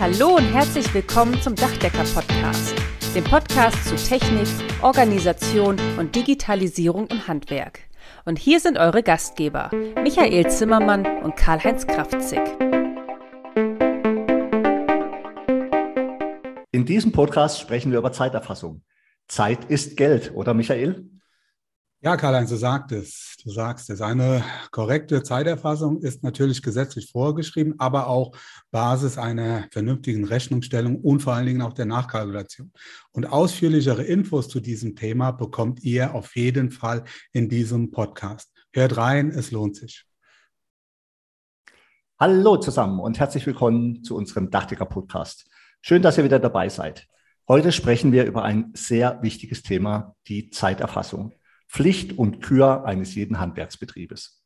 Hallo und herzlich willkommen zum Dachdecker-Podcast, dem Podcast zu Technik, Organisation und Digitalisierung im Handwerk. Und hier sind eure Gastgeber, Michael Zimmermann und Karl-Heinz Kraftzig. In diesem Podcast sprechen wir über Zeiterfassung. Zeit ist Geld, oder Michael? Ja, Karl-Heinz, du sagtest, du sagst es. Eine korrekte Zeiterfassung ist natürlich gesetzlich vorgeschrieben, aber auch Basis einer vernünftigen Rechnungsstellung und vor allen Dingen auch der Nachkalkulation. Und ausführlichere Infos zu diesem Thema bekommt ihr auf jeden Fall in diesem Podcast. Hört rein, es lohnt sich. Hallo zusammen und herzlich willkommen zu unserem Dachdecker Podcast. Schön, dass ihr wieder dabei seid. Heute sprechen wir über ein sehr wichtiges Thema, die Zeiterfassung. Pflicht und Kür eines jeden Handwerksbetriebes.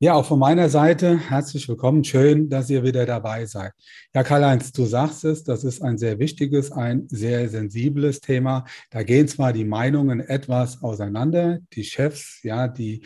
Ja, auch von meiner Seite herzlich willkommen. Schön, dass ihr wieder dabei seid. Ja, Karl-Heinz, du sagst es, das ist ein sehr wichtiges, ein sehr sensibles Thema. Da gehen zwar die Meinungen etwas auseinander. Die Chefs, ja, die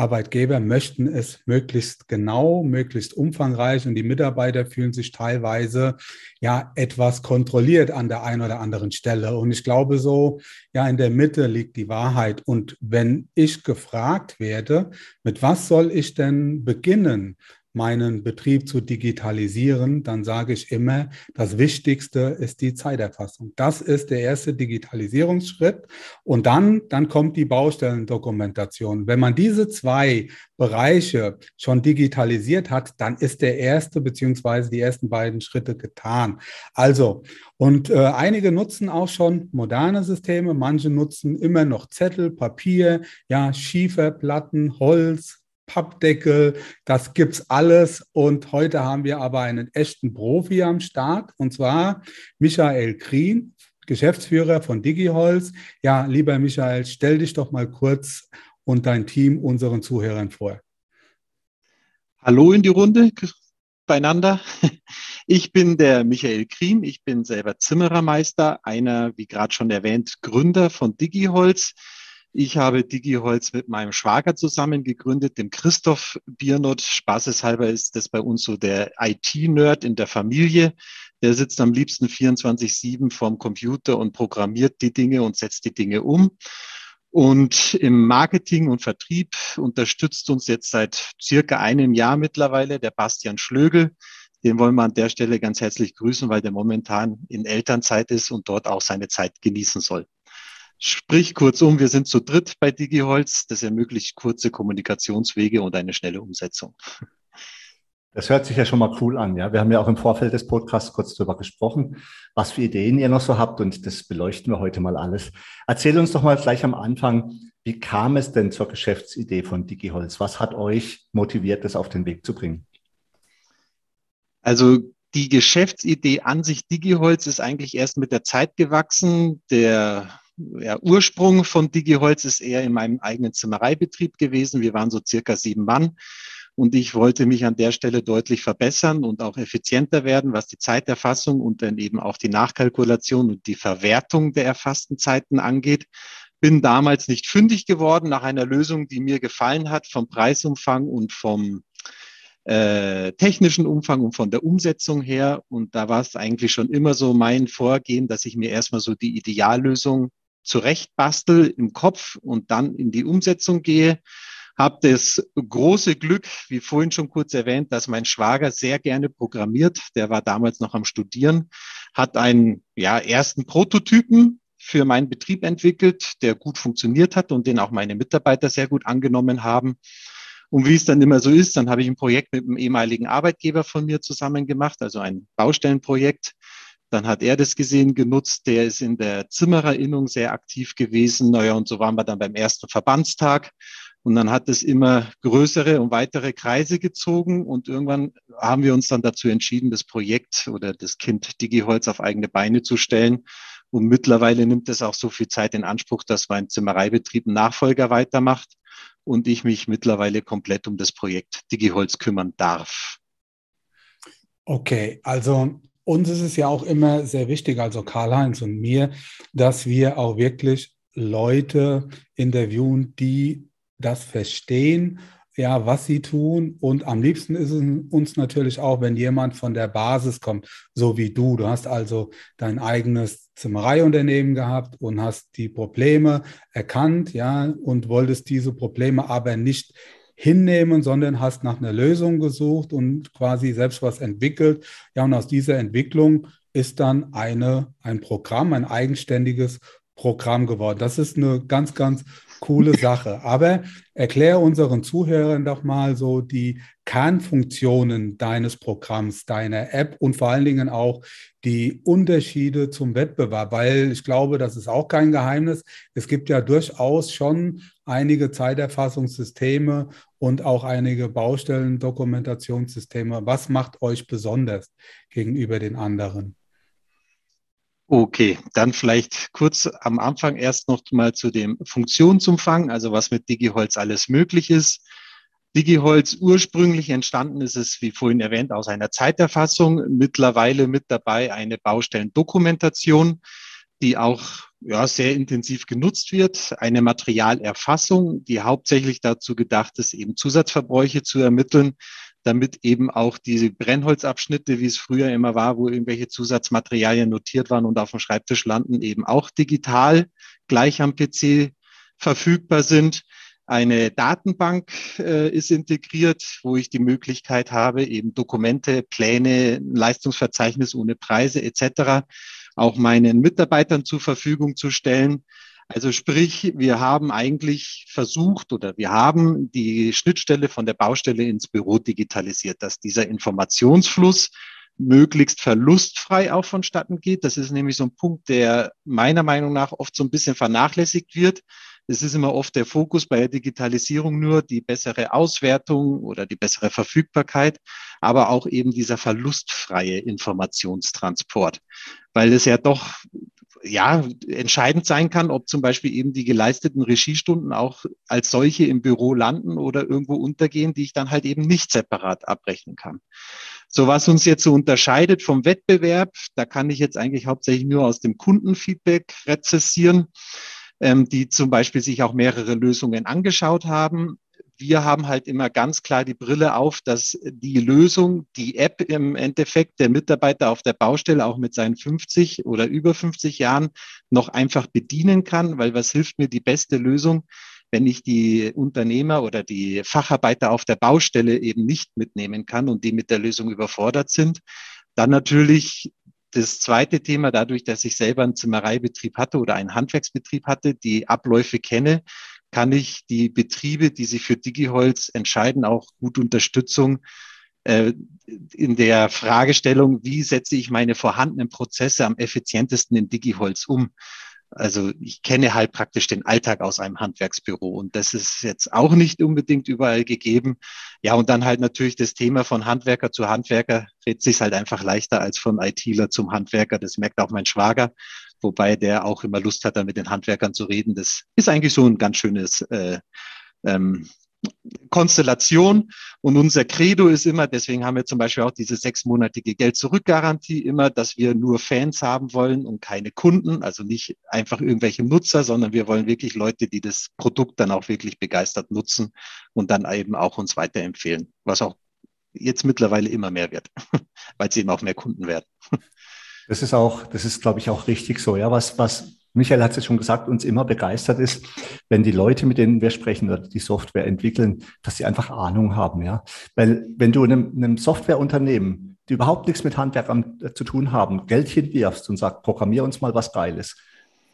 Arbeitgeber möchten es möglichst genau, möglichst umfangreich und die Mitarbeiter fühlen sich teilweise ja etwas kontrolliert an der einen oder anderen Stelle. Und ich glaube so, ja, in der Mitte liegt die Wahrheit. Und wenn ich gefragt werde, mit was soll ich denn beginnen? Meinen Betrieb zu digitalisieren, dann sage ich immer, das Wichtigste ist die Zeiterfassung. Das ist der erste Digitalisierungsschritt. Und dann, dann kommt die Baustellendokumentation. Wenn man diese zwei Bereiche schon digitalisiert hat, dann ist der erste beziehungsweise die ersten beiden Schritte getan. Also, und äh, einige nutzen auch schon moderne Systeme, manche nutzen immer noch Zettel, Papier, ja, Schieferplatten, Holz, Pappdeckel, das gibt's alles. Und heute haben wir aber einen echten Profi am Start, und zwar Michael Krien, Geschäftsführer von DigiHolz. Ja, lieber Michael, stell dich doch mal kurz und dein Team unseren Zuhörern vor. Hallo in die Runde beieinander. Ich bin der Michael Krien, ich bin selber Zimmerermeister, einer, wie gerade schon erwähnt, Gründer von DigiHolz. Ich habe DigiHolz mit meinem Schwager zusammen gegründet, dem Christoph Biernot. Spaßeshalber ist das bei uns so der IT-Nerd in der Familie. Der sitzt am liebsten 24-7 vorm Computer und programmiert die Dinge und setzt die Dinge um. Und im Marketing und Vertrieb unterstützt uns jetzt seit circa einem Jahr mittlerweile der Bastian Schlögel. Den wollen wir an der Stelle ganz herzlich grüßen, weil der momentan in Elternzeit ist und dort auch seine Zeit genießen soll. Sprich kurzum, wir sind zu dritt bei DigiHolz. Das ermöglicht kurze Kommunikationswege und eine schnelle Umsetzung. Das hört sich ja schon mal cool an. Ja, wir haben ja auch im Vorfeld des Podcasts kurz darüber gesprochen, was für Ideen ihr noch so habt und das beleuchten wir heute mal alles. Erzähl uns doch mal gleich am Anfang, wie kam es denn zur Geschäftsidee von DigiHolz? Was hat euch motiviert, das auf den Weg zu bringen? Also die Geschäftsidee an sich DigiHolz ist eigentlich erst mit der Zeit gewachsen. Der ja, Ursprung von DigiHolz ist eher in meinem eigenen Zimmereibetrieb gewesen. Wir waren so circa sieben Mann. Und ich wollte mich an der Stelle deutlich verbessern und auch effizienter werden, was die Zeiterfassung und dann eben auch die Nachkalkulation und die Verwertung der erfassten Zeiten angeht. Bin damals nicht fündig geworden nach einer Lösung, die mir gefallen hat vom Preisumfang und vom äh, technischen Umfang und von der Umsetzung her. Und da war es eigentlich schon immer so mein Vorgehen, dass ich mir erstmal so die Ideallösung zurechtbastel im Kopf und dann in die Umsetzung gehe. Habe das große Glück, wie vorhin schon kurz erwähnt, dass mein Schwager sehr gerne programmiert. Der war damals noch am Studieren, hat einen ja, ersten Prototypen für meinen Betrieb entwickelt, der gut funktioniert hat und den auch meine Mitarbeiter sehr gut angenommen haben. Und wie es dann immer so ist, dann habe ich ein Projekt mit einem ehemaligen Arbeitgeber von mir zusammen gemacht, also ein Baustellenprojekt dann hat er das gesehen, genutzt. Der ist in der Zimmererinnung sehr aktiv gewesen. Naja, und so waren wir dann beim ersten Verbandstag. Und dann hat es immer größere und weitere Kreise gezogen. Und irgendwann haben wir uns dann dazu entschieden, das Projekt oder das Kind DigiHolz auf eigene Beine zu stellen. Und mittlerweile nimmt es auch so viel Zeit in Anspruch, dass mein Zimmereibetrieb einen Nachfolger weitermacht und ich mich mittlerweile komplett um das Projekt DigiHolz kümmern darf. Okay, also uns ist es ja auch immer sehr wichtig, also Karl-Heinz und mir, dass wir auch wirklich Leute interviewen, die das verstehen, ja, was sie tun. Und am liebsten ist es uns natürlich auch, wenn jemand von der Basis kommt, so wie du. Du hast also dein eigenes Zimmereiunternehmen gehabt und hast die Probleme erkannt, ja, und wolltest diese Probleme aber nicht hinnehmen, sondern hast nach einer Lösung gesucht und quasi selbst was entwickelt. Ja, und aus dieser Entwicklung ist dann eine, ein Programm, ein eigenständiges Programm geworden. Das ist eine ganz, ganz coole Sache. Aber erklär unseren Zuhörern doch mal so die Kernfunktionen deines Programms, deiner App und vor allen Dingen auch die Unterschiede zum Wettbewerb, weil ich glaube, das ist auch kein Geheimnis. Es gibt ja durchaus schon einige Zeiterfassungssysteme und auch einige Baustellen-Dokumentationssysteme. Was macht euch besonders gegenüber den anderen? Okay, dann vielleicht kurz am Anfang erst noch mal zu dem Funktionsumfang, also was mit DigiHolz alles möglich ist. DigiHolz ursprünglich entstanden ist es, wie vorhin erwähnt, aus einer Zeiterfassung. Mittlerweile mit dabei eine Baustellendokumentation, die auch ja, sehr intensiv genutzt wird. Eine Materialerfassung, die hauptsächlich dazu gedacht ist, eben Zusatzverbräuche zu ermitteln damit eben auch diese Brennholzabschnitte, wie es früher immer war, wo irgendwelche Zusatzmaterialien notiert waren und auf dem Schreibtisch landen, eben auch digital gleich am PC verfügbar sind. Eine Datenbank äh, ist integriert, wo ich die Möglichkeit habe, eben Dokumente, Pläne, Leistungsverzeichnis ohne Preise etc. auch meinen Mitarbeitern zur Verfügung zu stellen. Also sprich, wir haben eigentlich versucht oder wir haben die Schnittstelle von der Baustelle ins Büro digitalisiert, dass dieser Informationsfluss möglichst verlustfrei auch vonstatten geht. Das ist nämlich so ein Punkt, der meiner Meinung nach oft so ein bisschen vernachlässigt wird. Es ist immer oft der Fokus bei der Digitalisierung nur die bessere Auswertung oder die bessere Verfügbarkeit, aber auch eben dieser verlustfreie Informationstransport, weil es ja doch ja, entscheidend sein kann, ob zum Beispiel eben die geleisteten Regiestunden auch als solche im Büro landen oder irgendwo untergehen, die ich dann halt eben nicht separat abrechnen kann. So was uns jetzt so unterscheidet vom Wettbewerb, da kann ich jetzt eigentlich hauptsächlich nur aus dem Kundenfeedback rezessieren, ähm, die zum Beispiel sich auch mehrere Lösungen angeschaut haben wir haben halt immer ganz klar die Brille auf, dass die Lösung, die App im Endeffekt der Mitarbeiter auf der Baustelle auch mit seinen 50 oder über 50 Jahren noch einfach bedienen kann, weil was hilft mir die beste Lösung, wenn ich die Unternehmer oder die Facharbeiter auf der Baustelle eben nicht mitnehmen kann und die mit der Lösung überfordert sind. Dann natürlich das zweite Thema, dadurch, dass ich selber einen Zimmereibetrieb hatte oder einen Handwerksbetrieb hatte, die Abläufe kenne, kann ich die Betriebe, die sich für DigiHolz entscheiden, auch gut Unterstützung äh, in der Fragestellung, wie setze ich meine vorhandenen Prozesse am effizientesten in DigiHolz um. Also ich kenne halt praktisch den Alltag aus einem Handwerksbüro und das ist jetzt auch nicht unbedingt überall gegeben. Ja, und dann halt natürlich das Thema von Handwerker zu Handwerker dreht sich halt einfach leichter als von ITler zum Handwerker. Das merkt auch mein Schwager wobei der auch immer Lust hat, da mit den Handwerkern zu reden. Das ist eigentlich so ein ganz schönes äh, ähm, Konstellation. Und unser Credo ist immer, deswegen haben wir zum Beispiel auch diese sechsmonatige Geld-Zurück-Garantie immer, dass wir nur Fans haben wollen und keine Kunden, also nicht einfach irgendwelche Nutzer, sondern wir wollen wirklich Leute, die das Produkt dann auch wirklich begeistert nutzen und dann eben auch uns weiterempfehlen, was auch jetzt mittlerweile immer mehr wird, weil es eben auch mehr Kunden werden. Das ist auch, das ist, glaube ich, auch richtig so. Ja, was, was Michael hat es ja schon gesagt, uns immer begeistert ist, wenn die Leute, mit denen wir sprechen oder die Software entwickeln, dass sie einfach Ahnung haben. Ja, weil wenn du einem, einem Softwareunternehmen, die überhaupt nichts mit Handwerk zu tun haben, Geld hinwirfst und sagst, programmier uns mal was Geiles,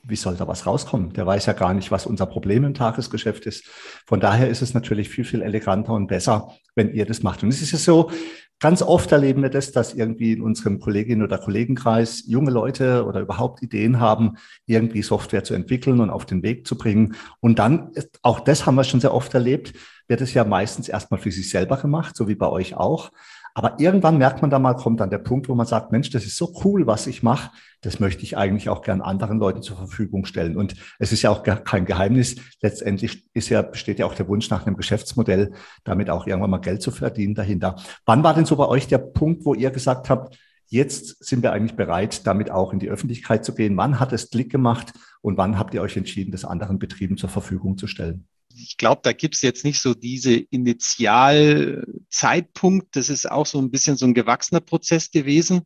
wie soll da was rauskommen? Der weiß ja gar nicht, was unser Problem im Tagesgeschäft ist. Von daher ist es natürlich viel, viel eleganter und besser, wenn ihr das macht. Und es ist ja so, Ganz oft erleben wir das, dass irgendwie in unserem Kolleginnen- oder Kollegenkreis junge Leute oder überhaupt Ideen haben, irgendwie Software zu entwickeln und auf den Weg zu bringen. Und dann, auch das haben wir schon sehr oft erlebt, wird es ja meistens erstmal für sich selber gemacht, so wie bei euch auch. Aber irgendwann merkt man da mal, kommt dann der Punkt, wo man sagt, Mensch, das ist so cool, was ich mache. Das möchte ich eigentlich auch gern anderen Leuten zur Verfügung stellen. Und es ist ja auch kein Geheimnis. Letztendlich ist ja, besteht ja auch der Wunsch nach einem Geschäftsmodell, damit auch irgendwann mal Geld zu verdienen dahinter. Wann war denn so bei euch der Punkt, wo ihr gesagt habt, jetzt sind wir eigentlich bereit, damit auch in die Öffentlichkeit zu gehen? Wann hat es Klick gemacht und wann habt ihr euch entschieden, das anderen Betrieben zur Verfügung zu stellen? Ich glaube, da gibt es jetzt nicht so diese Initialzeitpunkt. Das ist auch so ein bisschen so ein gewachsener Prozess gewesen.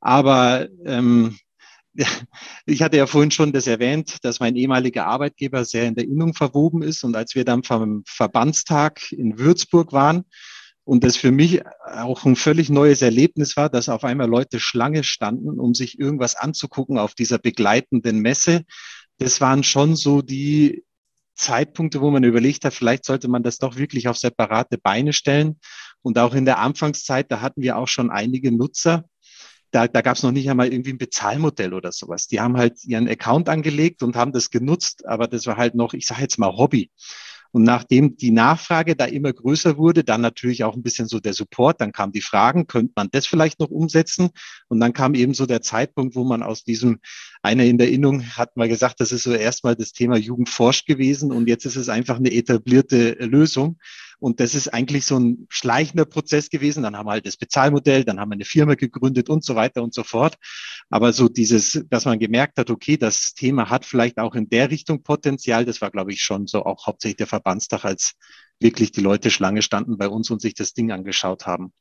Aber ähm, ich hatte ja vorhin schon das erwähnt, dass mein ehemaliger Arbeitgeber sehr in der Innung verwoben ist. Und als wir dann vom Verbandstag in Würzburg waren und das für mich auch ein völlig neues Erlebnis war, dass auf einmal Leute Schlange standen, um sich irgendwas anzugucken auf dieser begleitenden Messe, das waren schon so die Zeitpunkte, wo man überlegt hat, vielleicht sollte man das doch wirklich auf separate Beine stellen. Und auch in der Anfangszeit, da hatten wir auch schon einige Nutzer, da, da gab es noch nicht einmal irgendwie ein Bezahlmodell oder sowas. Die haben halt ihren Account angelegt und haben das genutzt, aber das war halt noch, ich sage jetzt mal Hobby. Und nachdem die Nachfrage da immer größer wurde, dann natürlich auch ein bisschen so der Support, dann kamen die Fragen, könnte man das vielleicht noch umsetzen? Und dann kam eben so der Zeitpunkt, wo man aus diesem, einer in der Erinnerung hat mal gesagt, das ist so erstmal das Thema Jugendforscht gewesen und jetzt ist es einfach eine etablierte Lösung. Und das ist eigentlich so ein schleichender Prozess gewesen. Dann haben wir halt das Bezahlmodell, dann haben wir eine Firma gegründet und so weiter und so fort. Aber so dieses, dass man gemerkt hat, okay, das Thema hat vielleicht auch in der Richtung Potenzial, das war, glaube ich, schon so auch hauptsächlich der Verbandstag, als wirklich die Leute Schlange standen bei uns und sich das Ding angeschaut haben.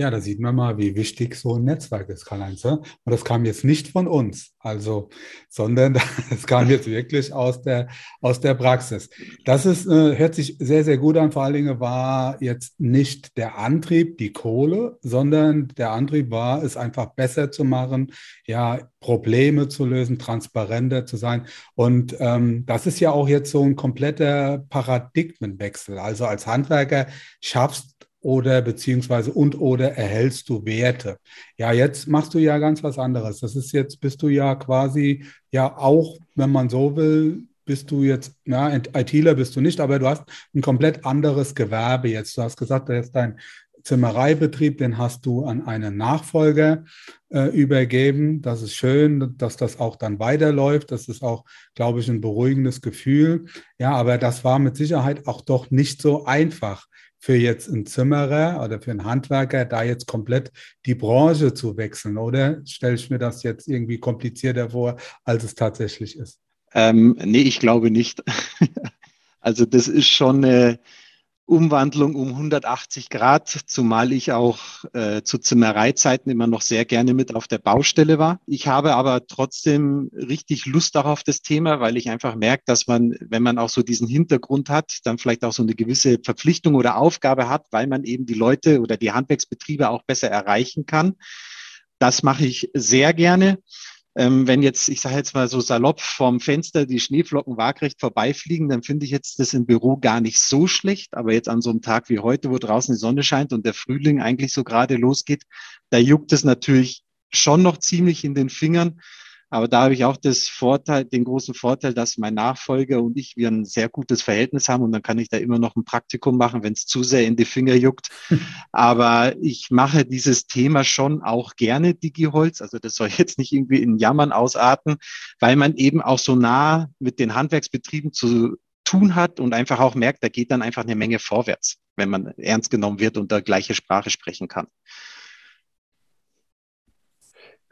Ja, da sieht man mal, wie wichtig so ein Netzwerk ist, Karl-Heinz. Und das kam jetzt nicht von uns, also, sondern es kam jetzt wirklich aus der, aus der Praxis. Das ist, äh, hört sich sehr, sehr gut an. Vor allen Dingen war jetzt nicht der Antrieb die Kohle, sondern der Antrieb war, es einfach besser zu machen, ja, Probleme zu lösen, transparenter zu sein. Und ähm, das ist ja auch jetzt so ein kompletter Paradigmenwechsel. Also als Handwerker schaffst oder beziehungsweise und oder erhältst du Werte. Ja, jetzt machst du ja ganz was anderes. Das ist jetzt, bist du ja quasi ja auch, wenn man so will, bist du jetzt, ja, ITler bist du nicht, aber du hast ein komplett anderes Gewerbe jetzt. Du hast gesagt, du hast dein Zimmereibetrieb, den hast du an einen Nachfolger äh, übergeben. Das ist schön, dass das auch dann weiterläuft. Das ist auch, glaube ich, ein beruhigendes Gefühl. Ja, aber das war mit Sicherheit auch doch nicht so einfach für jetzt einen Zimmerer oder für einen Handwerker, da jetzt komplett die Branche zu wechseln, oder stelle ich mir das jetzt irgendwie komplizierter vor, als es tatsächlich ist? Ähm, nee, ich glaube nicht. also das ist schon eine, Umwandlung um 180 Grad, zumal ich auch äh, zu Zimmereizeiten immer noch sehr gerne mit auf der Baustelle war. Ich habe aber trotzdem richtig Lust darauf das Thema, weil ich einfach merke, dass man, wenn man auch so diesen Hintergrund hat, dann vielleicht auch so eine gewisse Verpflichtung oder Aufgabe hat, weil man eben die Leute oder die Handwerksbetriebe auch besser erreichen kann. Das mache ich sehr gerne. Ähm, wenn jetzt, ich sage jetzt mal so salopp vom Fenster die Schneeflocken waagrecht vorbeifliegen, dann finde ich jetzt das im Büro gar nicht so schlecht. Aber jetzt an so einem Tag wie heute, wo draußen die Sonne scheint und der Frühling eigentlich so gerade losgeht, da juckt es natürlich schon noch ziemlich in den Fingern. Aber da habe ich auch das Vorteil, den großen Vorteil, dass mein Nachfolger und ich wir ein sehr gutes Verhältnis haben und dann kann ich da immer noch ein Praktikum machen, wenn es zu sehr in die Finger juckt. Aber ich mache dieses Thema schon auch gerne, Digiholz. Also das soll jetzt nicht irgendwie in Jammern ausarten, weil man eben auch so nah mit den Handwerksbetrieben zu tun hat und einfach auch merkt, da geht dann einfach eine Menge vorwärts, wenn man ernst genommen wird und da gleiche Sprache sprechen kann.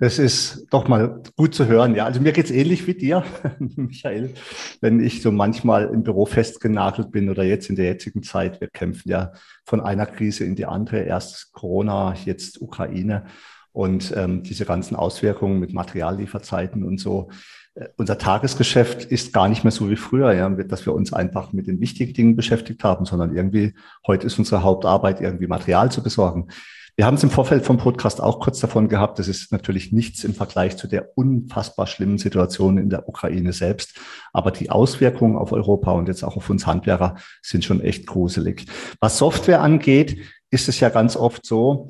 Das ist doch mal gut zu hören. Ja, also mir geht's ähnlich wie dir, Michael, wenn ich so manchmal im Büro festgenagelt bin oder jetzt in der jetzigen Zeit. Wir kämpfen ja von einer Krise in die andere. Erst Corona, jetzt Ukraine und ähm, diese ganzen Auswirkungen mit Materiallieferzeiten und so. Äh, unser Tagesgeschäft ist gar nicht mehr so wie früher, ja, dass wir uns einfach mit den wichtigen Dingen beschäftigt haben, sondern irgendwie heute ist unsere Hauptarbeit, irgendwie Material zu besorgen. Wir haben es im Vorfeld vom Podcast auch kurz davon gehabt. Das ist natürlich nichts im Vergleich zu der unfassbar schlimmen Situation in der Ukraine selbst. Aber die Auswirkungen auf Europa und jetzt auch auf uns Handwerker sind schon echt gruselig. Was Software angeht, ist es ja ganz oft so,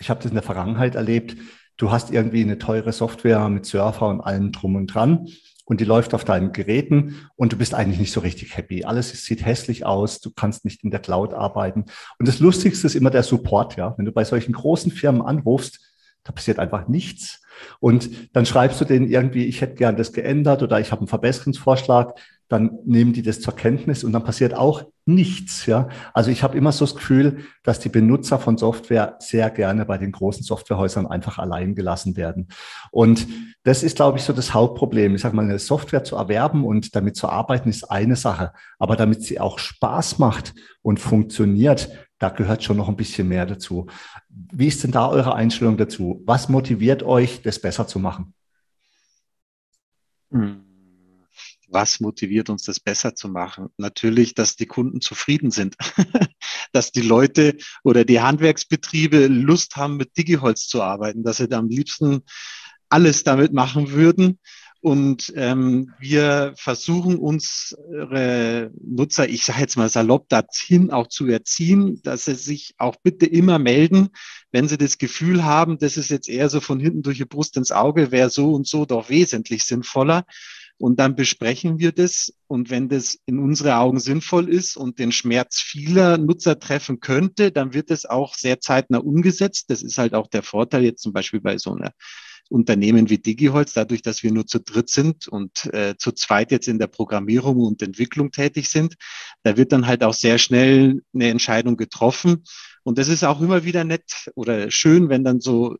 ich habe das in der Vergangenheit erlebt, du hast irgendwie eine teure Software mit Surfer und allem drum und dran und die läuft auf deinen Geräten und du bist eigentlich nicht so richtig happy. Alles sieht hässlich aus, du kannst nicht in der Cloud arbeiten. Und das Lustigste ist immer der Support, ja. Wenn du bei solchen großen Firmen anrufst, da passiert einfach nichts. Und dann schreibst du denen irgendwie, ich hätte gern das geändert oder ich habe einen Verbesserungsvorschlag. Dann nehmen die das zur Kenntnis und dann passiert auch nichts. Ja, also ich habe immer so das Gefühl, dass die Benutzer von Software sehr gerne bei den großen Softwarehäusern einfach allein gelassen werden. Und das ist, glaube ich, so das Hauptproblem. Ich sage mal, eine Software zu erwerben und damit zu arbeiten ist eine Sache, aber damit sie auch Spaß macht und funktioniert, da gehört schon noch ein bisschen mehr dazu. Wie ist denn da eure Einstellung dazu? Was motiviert euch, das besser zu machen? Hm. Was motiviert uns, das besser zu machen? Natürlich, dass die Kunden zufrieden sind, dass die Leute oder die Handwerksbetriebe Lust haben, mit Digiholz zu arbeiten, dass sie da am liebsten alles damit machen würden. Und ähm, wir versuchen unsere Nutzer, ich sage jetzt mal salopp, dahin auch zu erziehen, dass sie sich auch bitte immer melden, wenn sie das Gefühl haben, das ist jetzt eher so von hinten durch die Brust ins Auge, wäre so und so doch wesentlich sinnvoller. Und dann besprechen wir das. Und wenn das in unsere Augen sinnvoll ist und den Schmerz vieler Nutzer treffen könnte, dann wird es auch sehr zeitnah umgesetzt. Das ist halt auch der Vorteil jetzt zum Beispiel bei so einer Unternehmen wie DigiHolz, dadurch, dass wir nur zu dritt sind und äh, zu zweit jetzt in der Programmierung und Entwicklung tätig sind, da wird dann halt auch sehr schnell eine Entscheidung getroffen. Und das ist auch immer wieder nett oder schön, wenn dann so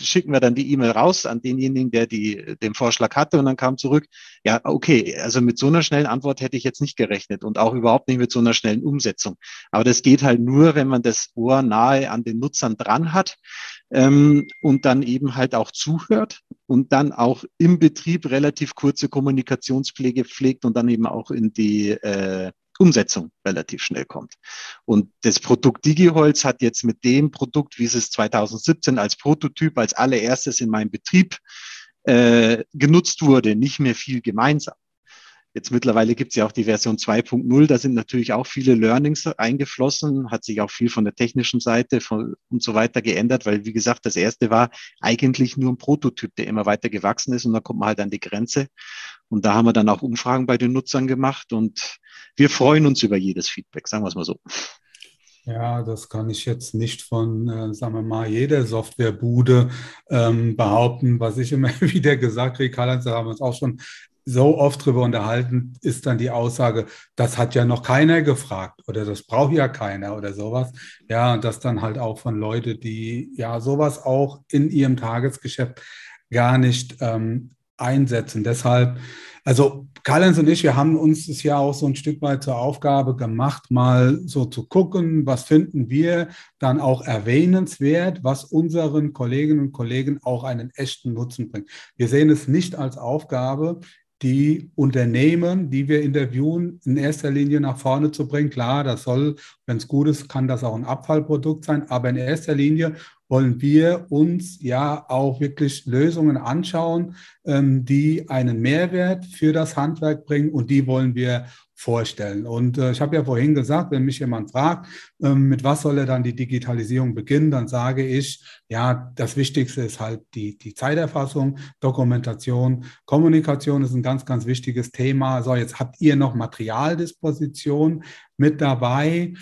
schicken wir dann die E-Mail raus an denjenigen, der die, den Vorschlag hatte und dann kam zurück, ja, okay, also mit so einer schnellen Antwort hätte ich jetzt nicht gerechnet und auch überhaupt nicht mit so einer schnellen Umsetzung. Aber das geht halt nur, wenn man das Ohr nahe an den Nutzern dran hat ähm, und dann eben halt auch zuhört und dann auch im Betrieb relativ kurze Kommunikationspflege pflegt und dann eben auch in die äh, Umsetzung relativ schnell kommt. Und das Produkt DigiHolz hat jetzt mit dem Produkt, wie es es 2017 als Prototyp als allererstes in meinem Betrieb äh, genutzt wurde, nicht mehr viel gemeinsam. Jetzt mittlerweile gibt es ja auch die Version 2.0, da sind natürlich auch viele Learnings eingeflossen, hat sich auch viel von der technischen Seite von, und so weiter geändert, weil wie gesagt, das erste war eigentlich nur ein Prototyp, der immer weiter gewachsen ist und da kommt man halt an die Grenze. Und da haben wir dann auch Umfragen bei den Nutzern gemacht und wir freuen uns über jedes Feedback, sagen wir es mal so. Ja, das kann ich jetzt nicht von, äh, sagen wir mal, jeder Softwarebude ähm, behaupten. Was ich immer wieder gesagt kriege, Karl-Heinz, da haben wir uns auch schon so oft drüber unterhalten, ist dann die Aussage, das hat ja noch keiner gefragt oder das braucht ja keiner oder sowas. Ja, und das dann halt auch von Leuten, die ja sowas auch in ihrem Tagesgeschäft gar nicht ähm, einsetzen. Deshalb, also Karl-Heinz und ich, wir haben uns das ja auch so ein Stück weit zur Aufgabe gemacht, mal so zu gucken, was finden wir dann auch erwähnenswert, was unseren Kolleginnen und Kollegen auch einen echten Nutzen bringt. Wir sehen es nicht als Aufgabe, die Unternehmen, die wir interviewen, in erster Linie nach vorne zu bringen. Klar, das soll, wenn es gut ist, kann das auch ein Abfallprodukt sein, aber in erster Linie wollen wir uns ja auch wirklich Lösungen anschauen, ähm, die einen Mehrwert für das Handwerk bringen und die wollen wir vorstellen. Und äh, ich habe ja vorhin gesagt, wenn mich jemand fragt, ähm, mit was soll er dann die Digitalisierung beginnen, dann sage ich, ja, das Wichtigste ist halt die, die Zeiterfassung, Dokumentation, Kommunikation ist ein ganz, ganz wichtiges Thema. So, jetzt habt ihr noch Materialdisposition mit dabei.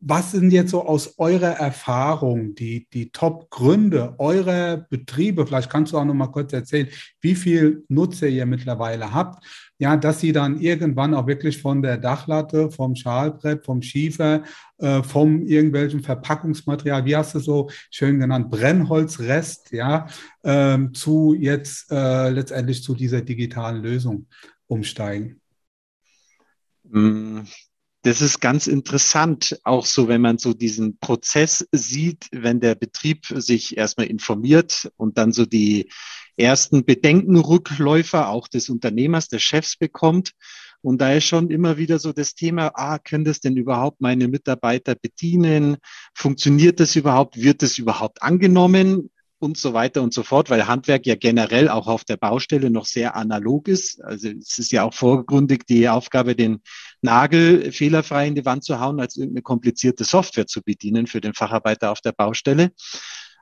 Was sind jetzt so aus eurer Erfahrung die, die Top-Gründe eurer Betriebe? Vielleicht kannst du auch noch mal kurz erzählen, wie viel Nutzer ihr mittlerweile habt. Ja, dass sie dann irgendwann auch wirklich von der Dachlatte, vom Schalbrett, vom Schiefer, äh, vom irgendwelchen Verpackungsmaterial, wie hast du so schön genannt, Brennholzrest, ja, äh, zu jetzt äh, letztendlich zu dieser digitalen Lösung umsteigen. Mm, das ist ganz interessant, auch so, wenn man so diesen Prozess sieht, wenn der Betrieb sich erstmal informiert und dann so die ersten Bedenkenrückläufer auch des Unternehmers, des Chefs bekommt. Und da ist schon immer wieder so das Thema, ah, können das denn überhaupt meine Mitarbeiter bedienen? Funktioniert das überhaupt? Wird das überhaupt angenommen? und so weiter und so fort, weil Handwerk ja generell auch auf der Baustelle noch sehr analog ist. Also es ist ja auch vorgründig die Aufgabe, den Nagel fehlerfrei in die Wand zu hauen, als irgendeine komplizierte Software zu bedienen für den Facharbeiter auf der Baustelle.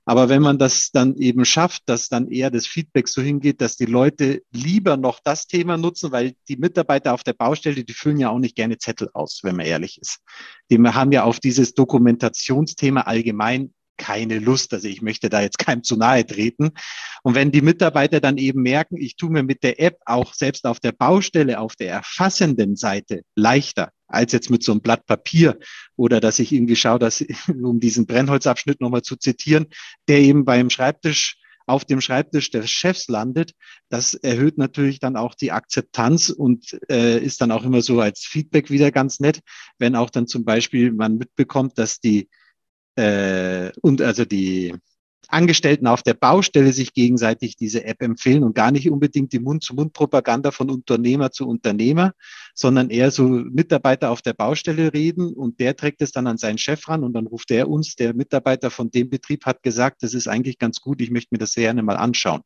Aber wenn man das dann eben schafft, dass dann eher das Feedback so hingeht, dass die Leute lieber noch das Thema nutzen, weil die Mitarbeiter auf der Baustelle, die füllen ja auch nicht gerne Zettel aus, wenn man ehrlich ist. Die haben ja auf dieses Dokumentationsthema allgemein keine Lust. Also ich möchte da jetzt keinem zu nahe treten. Und wenn die Mitarbeiter dann eben merken, ich tue mir mit der App auch selbst auf der Baustelle, auf der erfassenden Seite leichter als jetzt mit so einem Blatt Papier oder dass ich irgendwie schaue, dass, um diesen Brennholzabschnitt nochmal zu zitieren, der eben beim Schreibtisch auf dem Schreibtisch des Chefs landet, das erhöht natürlich dann auch die Akzeptanz und äh, ist dann auch immer so als Feedback wieder ganz nett, wenn auch dann zum Beispiel man mitbekommt, dass die äh, und also die Angestellten auf der Baustelle sich gegenseitig diese App empfehlen und gar nicht unbedingt die Mund-zu-Mund-Propaganda von Unternehmer zu Unternehmer, sondern eher so Mitarbeiter auf der Baustelle reden und der trägt es dann an seinen Chef ran und dann ruft er uns, der Mitarbeiter von dem Betrieb hat gesagt, das ist eigentlich ganz gut, ich möchte mir das sehr gerne mal anschauen.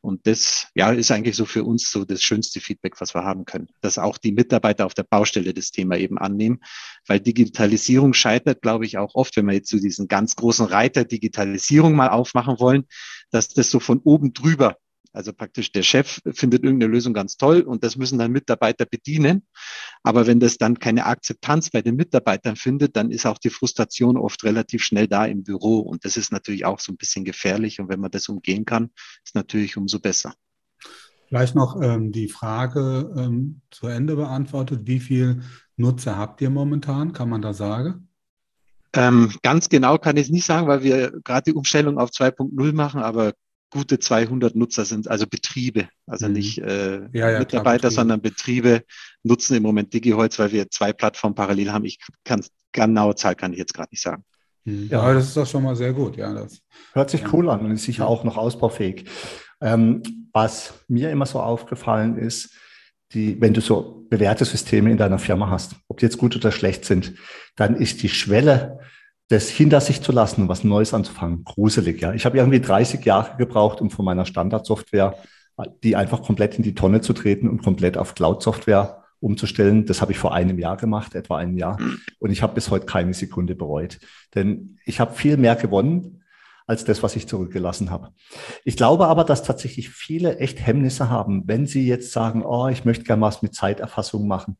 Und das ja, ist eigentlich so für uns so das schönste Feedback, was wir haben können, dass auch die Mitarbeiter auf der Baustelle das Thema eben annehmen, weil Digitalisierung scheitert, glaube ich, auch oft, wenn wir jetzt zu so diesen ganz großen Reiter Digitalisierung mal aufmachen wollen, dass das so von oben drüber also praktisch der Chef findet irgendeine Lösung ganz toll und das müssen dann Mitarbeiter bedienen. Aber wenn das dann keine Akzeptanz bei den Mitarbeitern findet, dann ist auch die Frustration oft relativ schnell da im Büro. Und das ist natürlich auch so ein bisschen gefährlich. Und wenn man das umgehen kann, ist natürlich umso besser. Vielleicht noch ähm, die Frage ähm, zu Ende beantwortet. Wie viel Nutzer habt ihr momentan? Kann man da sagen? Ähm, ganz genau kann ich es nicht sagen, weil wir gerade die Umstellung auf 2.0 machen, aber gute 200 Nutzer sind, also Betriebe, also mhm. nicht äh, ja, ja, Mitarbeiter, klar, sondern Betriebe nutzen im Moment DigiHolz, weil wir zwei Plattformen parallel haben. Ich kann genaue Zahl kann ich jetzt gerade nicht sagen. Mhm. Ja, aber das ist doch schon mal sehr gut. Ja, das hört sich cool an und ist sicher auch noch ausbaufähig. Ähm, was mir immer so aufgefallen ist, die, wenn du so bewährte Systeme in deiner Firma hast, ob die jetzt gut oder schlecht sind, dann ist die Schwelle, das hinter sich zu lassen und was Neues anzufangen, gruselig. Ja, ich habe irgendwie 30 Jahre gebraucht, um von meiner Standardsoftware, die einfach komplett in die Tonne zu treten und komplett auf Cloud-Software umzustellen. Das habe ich vor einem Jahr gemacht, etwa ein Jahr. Und ich habe bis heute keine Sekunde bereut. Denn ich habe viel mehr gewonnen als das, was ich zurückgelassen habe. Ich glaube aber, dass tatsächlich viele echt Hemmnisse haben, wenn sie jetzt sagen, oh, ich möchte gerne was mit Zeiterfassung machen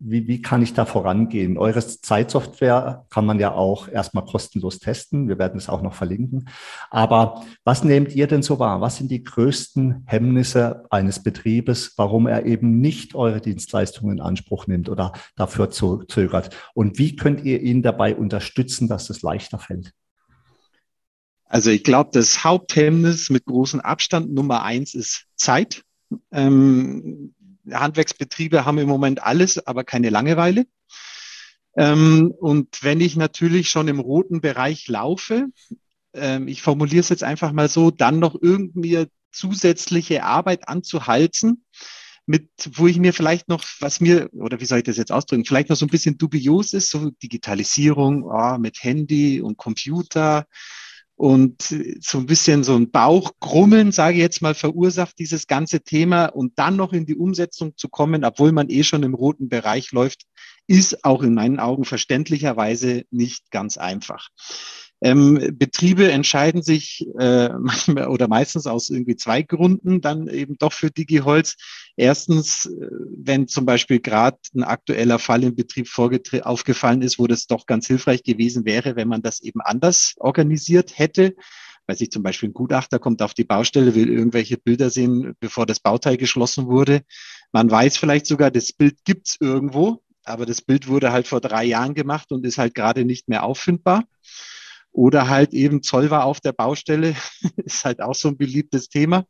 wie, wie kann ich da vorangehen? Eure Zeitsoftware kann man ja auch erstmal kostenlos testen. Wir werden es auch noch verlinken. Aber was nehmt ihr denn so wahr? Was sind die größten Hemmnisse eines Betriebes, warum er eben nicht eure Dienstleistungen in Anspruch nimmt oder dafür zögert? Und wie könnt ihr ihn dabei unterstützen, dass es leichter fällt? Also ich glaube, das Haupthemmnis mit großem Abstand Nummer eins ist Zeit. Ähm, Handwerksbetriebe haben im Moment alles, aber keine Langeweile. Ähm, und wenn ich natürlich schon im roten Bereich laufe, ähm, ich formuliere es jetzt einfach mal so, dann noch irgendwie zusätzliche Arbeit anzuhalten, mit, wo ich mir vielleicht noch, was mir, oder wie soll ich das jetzt ausdrücken, vielleicht noch so ein bisschen dubios ist, so Digitalisierung oh, mit Handy und Computer, und so ein bisschen so ein Bauchgrummeln, sage ich jetzt mal, verursacht dieses ganze Thema und dann noch in die Umsetzung zu kommen, obwohl man eh schon im roten Bereich läuft, ist auch in meinen Augen verständlicherweise nicht ganz einfach. Ähm, Betriebe entscheiden sich äh, manchmal oder meistens aus irgendwie zwei Gründen dann eben doch für DigiHolz. Erstens, äh, wenn zum Beispiel gerade ein aktueller Fall im Betrieb aufgefallen ist, wo das doch ganz hilfreich gewesen wäre, wenn man das eben anders organisiert hätte. Weil sich zum Beispiel ein Gutachter kommt auf die Baustelle, will irgendwelche Bilder sehen, bevor das Bauteil geschlossen wurde. Man weiß vielleicht sogar, das Bild gibt's irgendwo, aber das Bild wurde halt vor drei Jahren gemacht und ist halt gerade nicht mehr auffindbar. Oder halt eben Zoll war auf der Baustelle, ist halt auch so ein beliebtes Thema.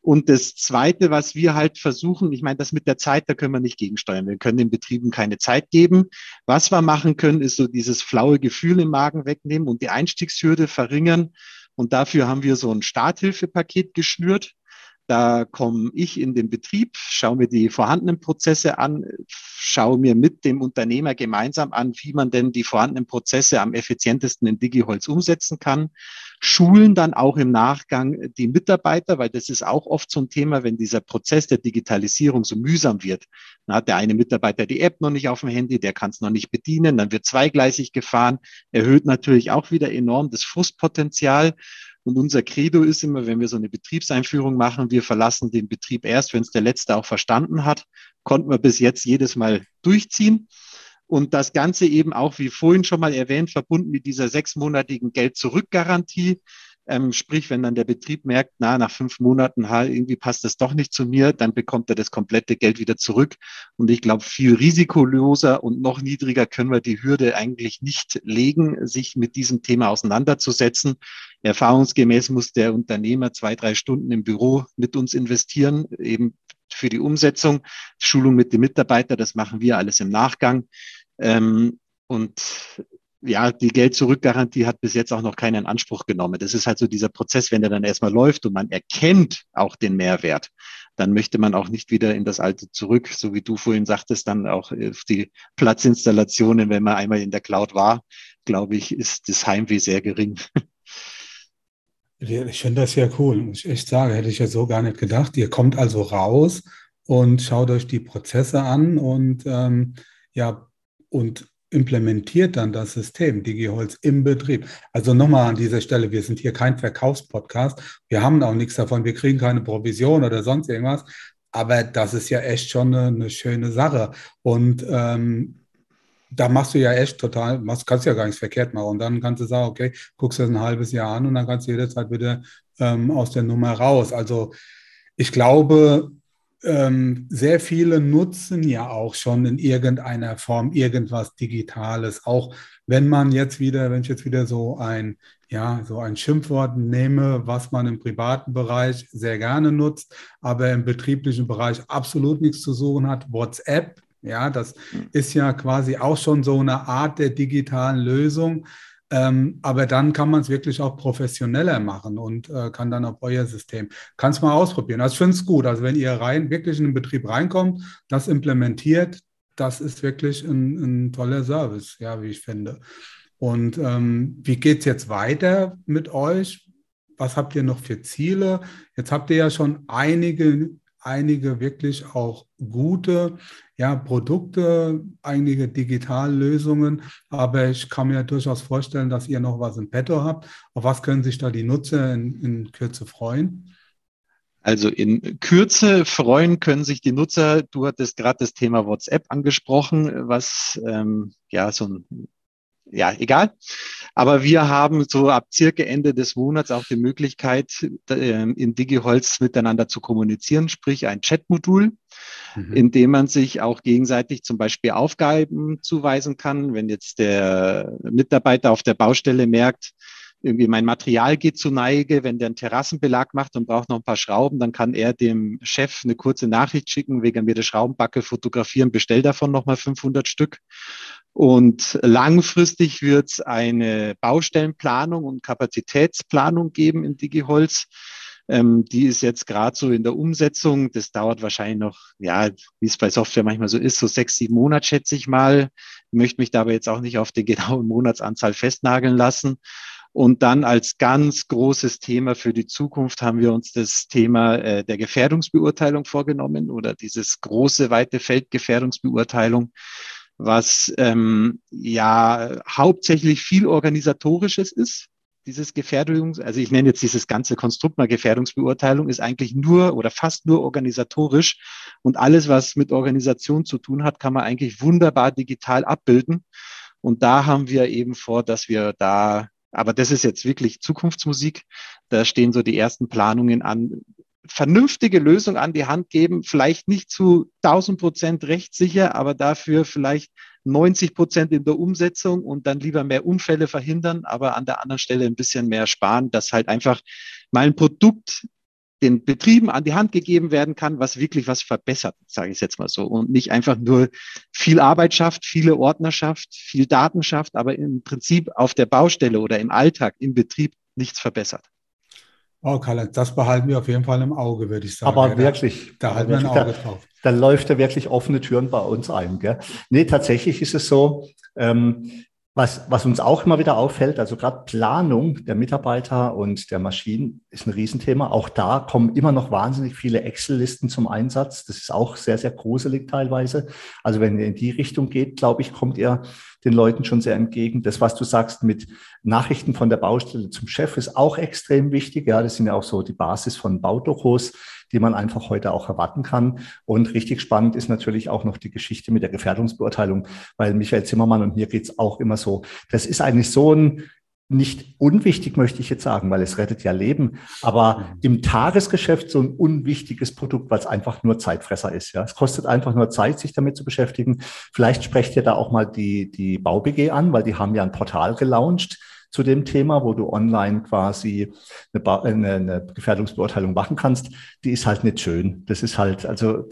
Und das Zweite, was wir halt versuchen, ich meine, das mit der Zeit, da können wir nicht gegensteuern. Wir können den Betrieben keine Zeit geben. Was wir machen können, ist so dieses flaue Gefühl im Magen wegnehmen und die Einstiegshürde verringern. Und dafür haben wir so ein Starthilfepaket geschnürt. Da komme ich in den Betrieb, schaue mir die vorhandenen Prozesse an, schaue mir mit dem Unternehmer gemeinsam an, wie man denn die vorhandenen Prozesse am effizientesten in DigiHolz umsetzen kann. Schulen dann auch im Nachgang die Mitarbeiter, weil das ist auch oft so ein Thema, wenn dieser Prozess der Digitalisierung so mühsam wird. Dann hat der eine Mitarbeiter die App noch nicht auf dem Handy, der kann es noch nicht bedienen, dann wird zweigleisig gefahren, erhöht natürlich auch wieder enorm das Frustpotenzial. Und unser Credo ist immer, wenn wir so eine Betriebseinführung machen, wir verlassen den Betrieb erst, wenn es der Letzte auch verstanden hat. Konnten wir bis jetzt jedes Mal durchziehen. Und das Ganze eben auch, wie vorhin schon mal erwähnt, verbunden mit dieser sechsmonatigen Geld-Zurück-Garantie. Ähm, sprich, wenn dann der Betrieb merkt, na, nach fünf Monaten, ha, irgendwie passt das doch nicht zu mir, dann bekommt er das komplette Geld wieder zurück. Und ich glaube, viel risikoloser und noch niedriger können wir die Hürde eigentlich nicht legen, sich mit diesem Thema auseinanderzusetzen. Erfahrungsgemäß muss der Unternehmer zwei, drei Stunden im Büro mit uns investieren, eben für die Umsetzung, Schulung mit dem Mitarbeiter, das machen wir alles im Nachgang. Ähm, und ja, die Geld-Zurück-Garantie hat bis jetzt auch noch keinen Anspruch genommen. Das ist halt so dieser Prozess, wenn der dann erstmal läuft und man erkennt auch den Mehrwert, dann möchte man auch nicht wieder in das Alte zurück, so wie du vorhin sagtest, dann auch auf die Platzinstallationen, wenn man einmal in der Cloud war, glaube ich, ist das Heimweh sehr gering. Ich finde das ja cool. Ich echt sage, hätte ich ja so gar nicht gedacht. Ihr kommt also raus und schaut euch die Prozesse an und ähm, ja, und implementiert dann das System DigiHolz im Betrieb. Also nochmal an dieser Stelle, wir sind hier kein Verkaufspodcast. Wir haben auch nichts davon. Wir kriegen keine Provision oder sonst irgendwas. Aber das ist ja echt schon eine, eine schöne Sache. Und ähm, da machst du ja echt total, machst, kannst ja gar nichts verkehrt machen. Und dann kannst du sagen, okay, guckst du das ein halbes Jahr an und dann kannst du jederzeit wieder ähm, aus der Nummer raus. Also ich glaube, ähm, sehr viele nutzen ja auch schon in irgendeiner Form irgendwas Digitales. Auch wenn man jetzt wieder, wenn ich jetzt wieder so ein, ja, so ein Schimpfwort nehme, was man im privaten Bereich sehr gerne nutzt, aber im betrieblichen Bereich absolut nichts zu suchen hat, WhatsApp. Ja, das hm. ist ja quasi auch schon so eine Art der digitalen Lösung. Ähm, aber dann kann man es wirklich auch professioneller machen und äh, kann dann auf euer System. Kann es mal ausprobieren. Also ich finde es gut. Also wenn ihr rein, wirklich in den Betrieb reinkommt, das implementiert, das ist wirklich ein, ein toller Service, ja, wie ich finde. Und ähm, wie geht es jetzt weiter mit euch? Was habt ihr noch für Ziele? Jetzt habt ihr ja schon einige einige wirklich auch gute ja, Produkte, einige Digitallösungen, aber ich kann mir durchaus vorstellen, dass ihr noch was im Petto habt. Auf was können sich da die Nutzer in, in Kürze freuen? Also in Kürze freuen können sich die Nutzer. Du hattest gerade das Thema WhatsApp angesprochen, was ähm, ja so ein ja, egal. Aber wir haben so ab circa Ende des Monats auch die Möglichkeit, ähm, in DigiHolz miteinander zu kommunizieren, sprich ein Chatmodul, mhm. in dem man sich auch gegenseitig zum Beispiel Aufgaben zuweisen kann. Wenn jetzt der Mitarbeiter auf der Baustelle merkt, irgendwie mein Material geht zu Neige, wenn der einen Terrassenbelag macht und braucht noch ein paar Schrauben, dann kann er dem Chef eine kurze Nachricht schicken, wegen mir der Schraubenbacke fotografieren, bestell davon nochmal 500 Stück. Und langfristig wird es eine Baustellenplanung und Kapazitätsplanung geben in DigiHolz. Ähm, die ist jetzt gerade so in der Umsetzung. Das dauert wahrscheinlich noch, ja, wie es bei Software manchmal so ist, so sechs, sieben Monate schätze ich mal. Ich möchte mich dabei jetzt auch nicht auf die genaue Monatsanzahl festnageln lassen. Und dann als ganz großes Thema für die Zukunft haben wir uns das Thema äh, der Gefährdungsbeurteilung vorgenommen oder dieses große, weite Feld Gefährdungsbeurteilung was ähm, ja hauptsächlich viel organisatorisches ist. Dieses Gefährdungs, also ich nenne jetzt dieses ganze Konstrukt mal Gefährdungsbeurteilung, ist eigentlich nur oder fast nur organisatorisch. Und alles, was mit Organisation zu tun hat, kann man eigentlich wunderbar digital abbilden. Und da haben wir eben vor, dass wir da, aber das ist jetzt wirklich Zukunftsmusik. Da stehen so die ersten Planungen an, vernünftige Lösung an die Hand geben, vielleicht nicht zu 1000 Prozent rechtssicher, aber dafür vielleicht 90 Prozent in der Umsetzung und dann lieber mehr Unfälle verhindern, aber an der anderen Stelle ein bisschen mehr sparen, dass halt einfach mal ein Produkt den Betrieben an die Hand gegeben werden kann, was wirklich was verbessert, sage ich jetzt mal so. Und nicht einfach nur viel Arbeit schafft, viele Ordner schafft, viel Daten schafft, aber im Prinzip auf der Baustelle oder im Alltag, im Betrieb nichts verbessert. Oh, Karl, das behalten wir auf jeden Fall im Auge, würde ich sagen. Aber ja, wirklich. Da, da halten wir ein Auge drauf. Da, da läuft er wirklich offene Türen bei uns ein. Gell? Nee, tatsächlich ist es so, ähm, was, was uns auch immer wieder auffällt, also gerade Planung der Mitarbeiter und der Maschinen ist ein Riesenthema. Auch da kommen immer noch wahnsinnig viele Excel-Listen zum Einsatz. Das ist auch sehr, sehr gruselig teilweise. Also wenn ihr in die Richtung geht, glaube ich, kommt ihr den Leuten schon sehr entgegen. Das, was du sagst mit Nachrichten von der Baustelle zum Chef, ist auch extrem wichtig. Ja, das sind ja auch so die Basis von Baudochos, die man einfach heute auch erwarten kann. Und richtig spannend ist natürlich auch noch die Geschichte mit der Gefährdungsbeurteilung, weil Michael Zimmermann und mir geht's auch immer so. Das ist eigentlich so ein nicht unwichtig, möchte ich jetzt sagen, weil es rettet ja Leben, aber mhm. im Tagesgeschäft so ein unwichtiges Produkt, weil es einfach nur Zeitfresser ist. Ja, es kostet einfach nur Zeit, sich damit zu beschäftigen. Vielleicht sprecht ihr da auch mal die, die BauBG an, weil die haben ja ein Portal gelauncht zu dem Thema, wo du online quasi eine, eine, eine Gefährdungsbeurteilung machen kannst, die ist halt nicht schön. Das ist halt, also,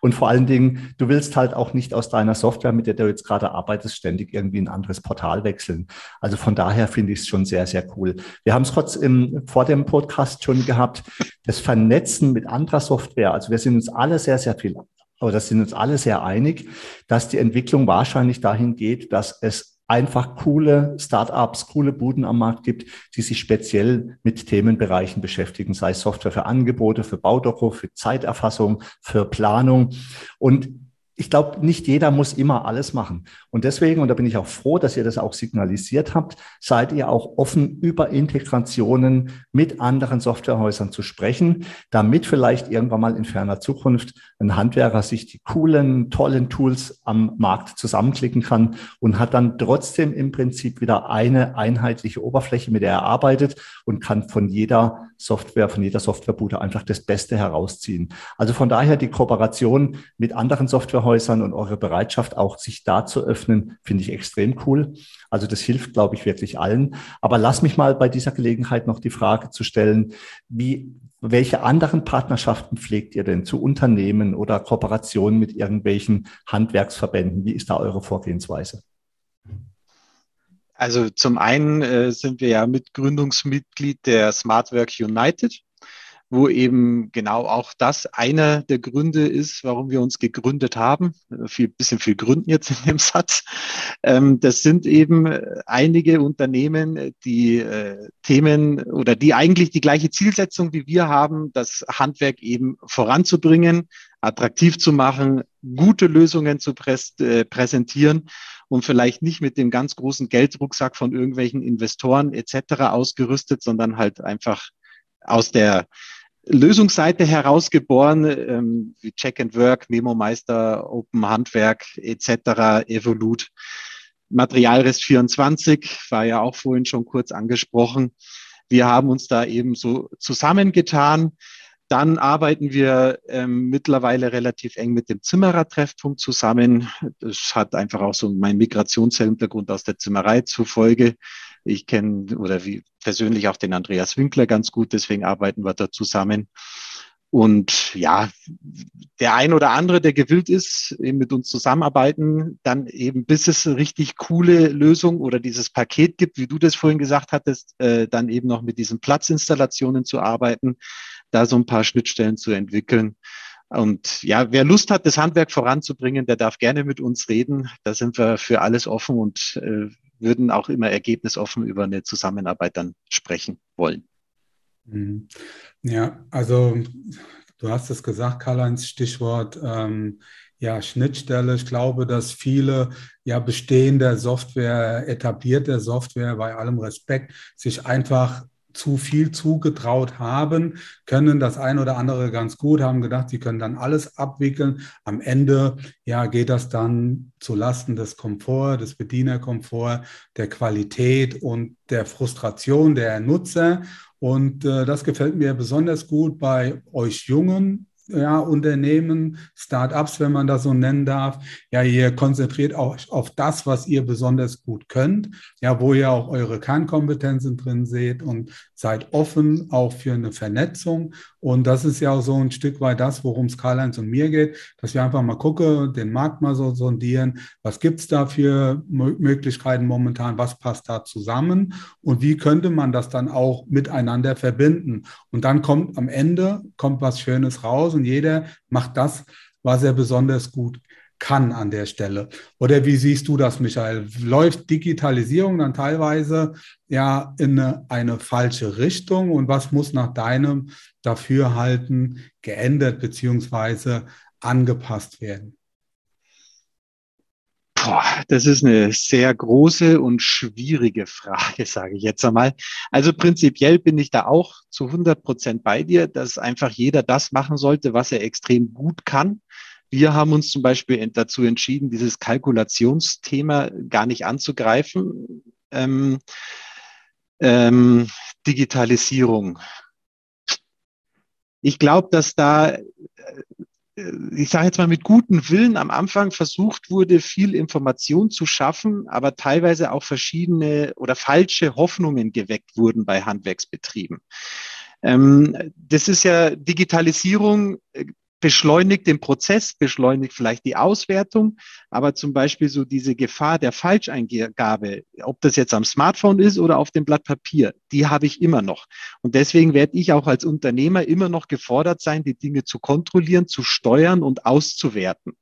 und vor allen Dingen, du willst halt auch nicht aus deiner Software, mit der du jetzt gerade arbeitest, ständig irgendwie ein anderes Portal wechseln. Also von daher finde ich es schon sehr, sehr cool. Wir haben es kurz im, vor dem Podcast schon gehabt, das Vernetzen mit anderer Software. Also wir sind uns alle sehr, sehr viel aber das sind uns alle sehr einig, dass die Entwicklung wahrscheinlich dahin geht, dass es einfach coole Startups, coole Buden am Markt gibt, die sich speziell mit Themenbereichen beschäftigen, sei es Software für Angebote, für Baudoku, für Zeiterfassung, für Planung. Und ich glaube, nicht jeder muss immer alles machen. Und deswegen, und da bin ich auch froh, dass ihr das auch signalisiert habt, seid ihr auch offen, über Integrationen mit anderen Softwarehäusern zu sprechen, damit vielleicht irgendwann mal in ferner Zukunft ein Handwerker sich die coolen, tollen Tools am Markt zusammenklicken kann und hat dann trotzdem im Prinzip wieder eine einheitliche Oberfläche, mit der er arbeitet und kann von jeder Software, von jeder Softwarebude einfach das Beste herausziehen. Also von daher die Kooperation mit anderen Softwarehäusern und eure Bereitschaft auch sich da zu öffnen, finde ich extrem cool. Also das hilft, glaube ich, wirklich allen. Aber lass mich mal bei dieser Gelegenheit noch die Frage zu stellen, wie, welche anderen Partnerschaften pflegt ihr denn zu Unternehmen oder Kooperationen mit irgendwelchen Handwerksverbänden? Wie ist da eure Vorgehensweise? Also zum einen äh, sind wir ja Mitgründungsmitglied der Smart Work United, wo eben genau auch das einer der Gründe ist, warum wir uns gegründet haben. Viel, bisschen viel Gründen jetzt in dem Satz. Ähm, das sind eben einige Unternehmen, die äh, Themen oder die eigentlich die gleiche Zielsetzung wie wir haben, das Handwerk eben voranzubringen, attraktiv zu machen, gute Lösungen zu äh, präsentieren und vielleicht nicht mit dem ganz großen Geldrucksack von irgendwelchen Investoren etc. ausgerüstet, sondern halt einfach aus der Lösungsseite herausgeboren, ähm, wie Check and Work, Memo Meister, Open Handwerk etc., Evolut. Materialrest 24 war ja auch vorhin schon kurz angesprochen. Wir haben uns da eben so zusammengetan. Dann arbeiten wir ähm, mittlerweile relativ eng mit dem Zimmerer-Treffpunkt zusammen. Das hat einfach auch so meinen Migrationshintergrund aus der Zimmerei zufolge. Ich kenne oder wie persönlich auch den Andreas Winkler ganz gut, deswegen arbeiten wir da zusammen. Und ja, der ein oder andere, der gewillt ist, eben mit uns zusammenarbeiten, dann eben bis es eine richtig coole Lösung oder dieses Paket gibt, wie du das vorhin gesagt hattest, äh, dann eben noch mit diesen Platzinstallationen zu arbeiten, da so ein paar Schnittstellen zu entwickeln. Und ja, wer Lust hat, das Handwerk voranzubringen, der darf gerne mit uns reden. Da sind wir für alles offen und äh, würden auch immer ergebnisoffen über eine Zusammenarbeit dann sprechen wollen. Mhm. Ja, also du hast es gesagt, Karl-Heinz, Stichwort ähm, ja, Schnittstelle. Ich glaube, dass viele ja bestehende Software, etablierte Software, bei allem Respekt, sich einfach zu viel zugetraut haben, können das ein oder andere ganz gut, haben gedacht, sie können dann alles abwickeln. Am Ende ja, geht das dann zu Lasten des Komforts, des Bedienerkomforts, der Qualität und der Frustration der Nutzer. Und äh, das gefällt mir besonders gut bei euch Jungen ja, Unternehmen, Startups, wenn man das so nennen darf. Ja, ihr konzentriert auch auf das, was ihr besonders gut könnt, ja, wo ihr auch eure Kernkompetenzen drin seht und seid offen auch für eine Vernetzung. Und das ist ja auch so ein Stück weit das, worum es Karl-Heinz und mir geht, dass wir einfach mal gucken, den Markt mal so sondieren, was gibt es da für Möglichkeiten momentan, was passt da zusammen und wie könnte man das dann auch miteinander verbinden. Und dann kommt am Ende, kommt was Schönes raus und jeder macht das, was er besonders gut kann an der Stelle. Oder wie siehst du das, Michael? Läuft Digitalisierung dann teilweise ja in eine, eine falsche Richtung und was muss nach deinem Dafürhalten geändert beziehungsweise angepasst werden? Das ist eine sehr große und schwierige Frage, sage ich jetzt einmal. Also prinzipiell bin ich da auch zu 100 Prozent bei dir, dass einfach jeder das machen sollte, was er extrem gut kann. Wir haben uns zum Beispiel dazu entschieden, dieses Kalkulationsthema gar nicht anzugreifen. Ähm, ähm, Digitalisierung. Ich glaube, dass da äh, ich sage jetzt mal, mit gutem Willen am Anfang versucht wurde, viel Information zu schaffen, aber teilweise auch verschiedene oder falsche Hoffnungen geweckt wurden bei Handwerksbetrieben. Ähm, das ist ja Digitalisierung äh, beschleunigt den Prozess, beschleunigt vielleicht die Auswertung, aber zum Beispiel so diese Gefahr der Falscheingabe, ob das jetzt am Smartphone ist oder auf dem Blatt Papier, die habe ich immer noch. Und deswegen werde ich auch als Unternehmer immer noch gefordert sein, die Dinge zu kontrollieren, zu steuern und auszuwerten.